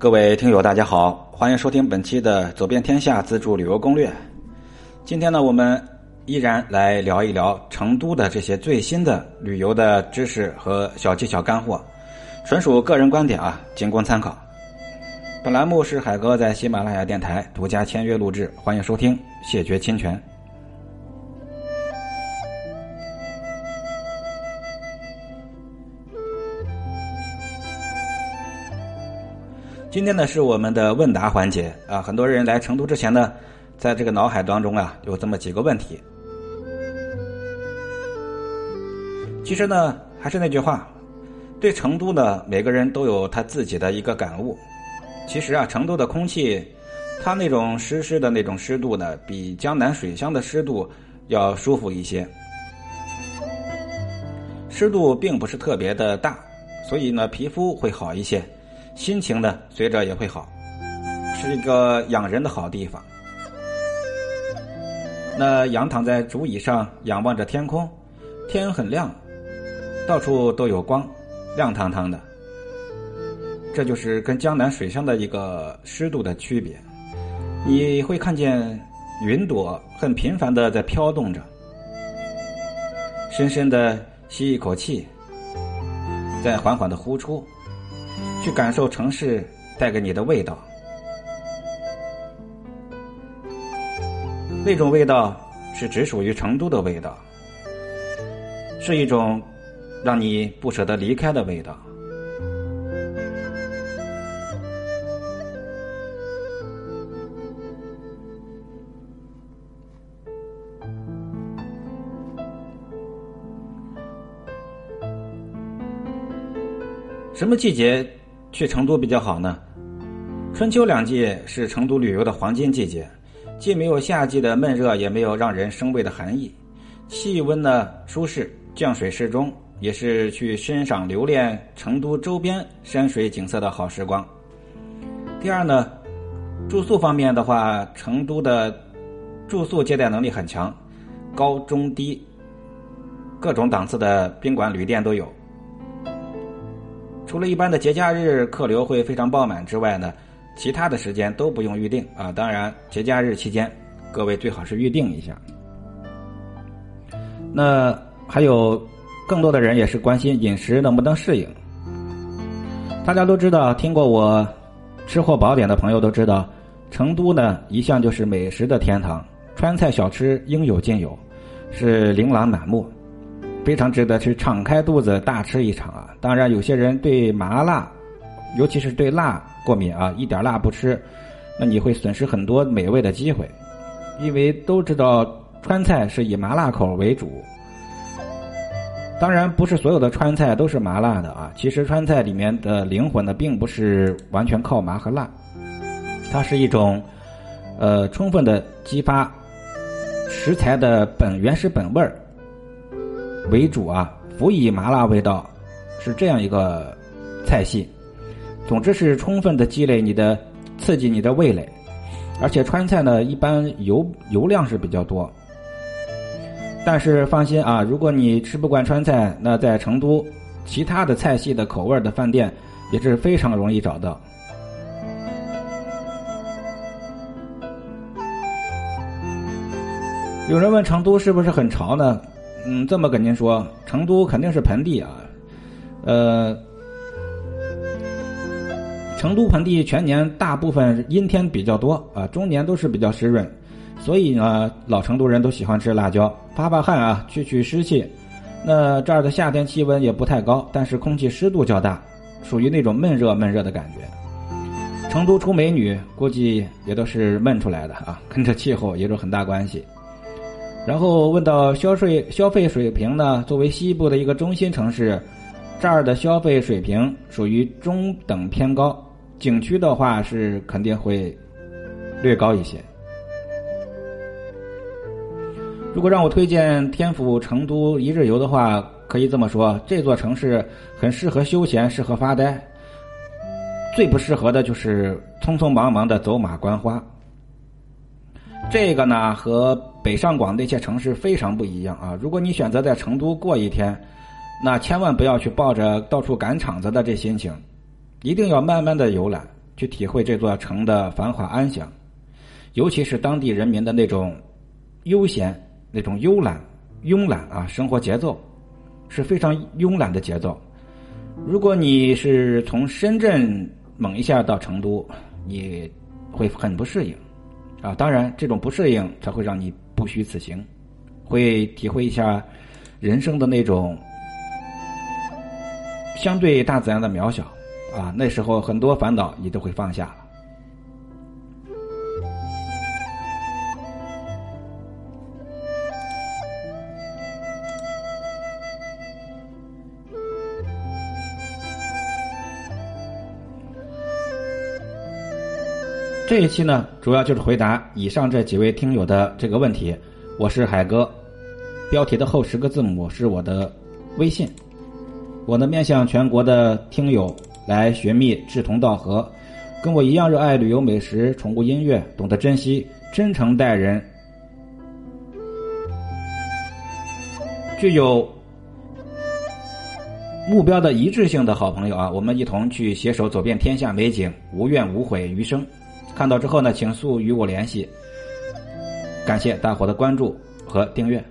各位听友，大家好，欢迎收听本期的《走遍天下自助旅游攻略》。今天呢，我们依然来聊一聊成都的这些最新的旅游的知识和小技巧干货，纯属个人观点啊，仅供参考。本栏目是海哥在喜马拉雅电台独家签约录制，欢迎收听，谢绝侵权。今天呢是我们的问答环节啊，很多人来成都之前呢，在这个脑海当中啊有这么几个问题。其实呢还是那句话，对成都呢每个人都有他自己的一个感悟。其实啊，成都的空气，它那种湿湿的那种湿度呢，比江南水乡的湿度要舒服一些。湿度并不是特别的大，所以呢皮肤会好一些。心情呢，随着也会好，是一个养人的好地方。那仰躺在竹椅上，仰望着天空，天很亮，到处都有光，亮堂堂的。这就是跟江南水乡的一个湿度的区别。你会看见云朵很频繁的在飘动着，深深的吸一口气，再缓缓的呼出。去感受城市带给你的味道，那种味道是只属于成都的味道，是一种让你不舍得离开的味道。什么季节？去成都比较好呢。春秋两季是成都旅游的黄金季节，既没有夏季的闷热，也没有让人生畏的寒意，气温呢舒适，降水适中，也是去欣赏留恋成都周边山水景色的好时光。第二呢，住宿方面的话，成都的住宿接待能力很强，高中低，各种档次的宾馆旅店都有。除了一般的节假日客流会非常爆满之外呢，其他的时间都不用预定啊。当然，节假日期间，各位最好是预定一下。那还有更多的人也是关心饮食能不能适应。大家都知道，听过我吃货宝典的朋友都知道，成都呢一向就是美食的天堂，川菜小吃应有尽有，是琳琅满目。非常值得去敞开肚子大吃一场啊！当然，有些人对麻辣，尤其是对辣过敏啊，一点辣不吃，那你会损失很多美味的机会。因为都知道川菜是以麻辣口为主，当然不是所有的川菜都是麻辣的啊。其实川菜里面的灵魂呢，并不是完全靠麻和辣，它是一种呃充分的激发食材的本原始本味儿。为主啊，辅以麻辣味道，是这样一个菜系。总之是充分的积累你的刺激你的味蕾，而且川菜呢一般油油量是比较多。但是放心啊，如果你吃不惯川菜，那在成都其他的菜系的口味的饭店也是非常容易找到。有人问成都是不是很潮呢？嗯，这么跟您说，成都肯定是盆地啊，呃，成都盆地全年大部分阴天比较多啊，中年都是比较湿润，所以呢，老成都人都喜欢吃辣椒，发发汗啊，去去湿气。那这儿的夏天气温也不太高，但是空气湿度较大，属于那种闷热闷热的感觉。成都出美女，估计也都是闷出来的啊，跟这气候也有很大关系。然后问到消费消费水平呢？作为西部的一个中心城市，这儿的消费水平属于中等偏高。景区的话是肯定会略高一些。如果让我推荐天府成都一日游的话，可以这么说：这座城市很适合休闲，适合发呆。最不适合的就是匆匆忙忙的走马观花。这个呢和北上广那些城市非常不一样啊！如果你选择在成都过一天，那千万不要去抱着到处赶场子的这心情，一定要慢慢的游览，去体会这座城的繁华安详，尤其是当地人民的那种悠闲、那种慵懒、慵懒啊，生活节奏是非常慵懒的节奏。如果你是从深圳猛一下到成都，你会很不适应啊。当然，这种不适应才会让你不虚此行，会体会一下人生的那种相对大自然的渺小啊。那时候很多烦恼你都会放下了。这一期呢，主要就是回答以上这几位听友的这个问题。我是海哥，标题的后十个字母是我的微信。我呢，面向全国的听友来寻觅志同道合、跟我一样热爱旅游、美食、宠物、音乐、懂得珍惜、真诚待人、具有目标的一致性的好朋友啊！我们一同去携手走遍天下美景，无怨无悔余生。看到之后呢，请速与我联系。感谢大伙的关注和订阅。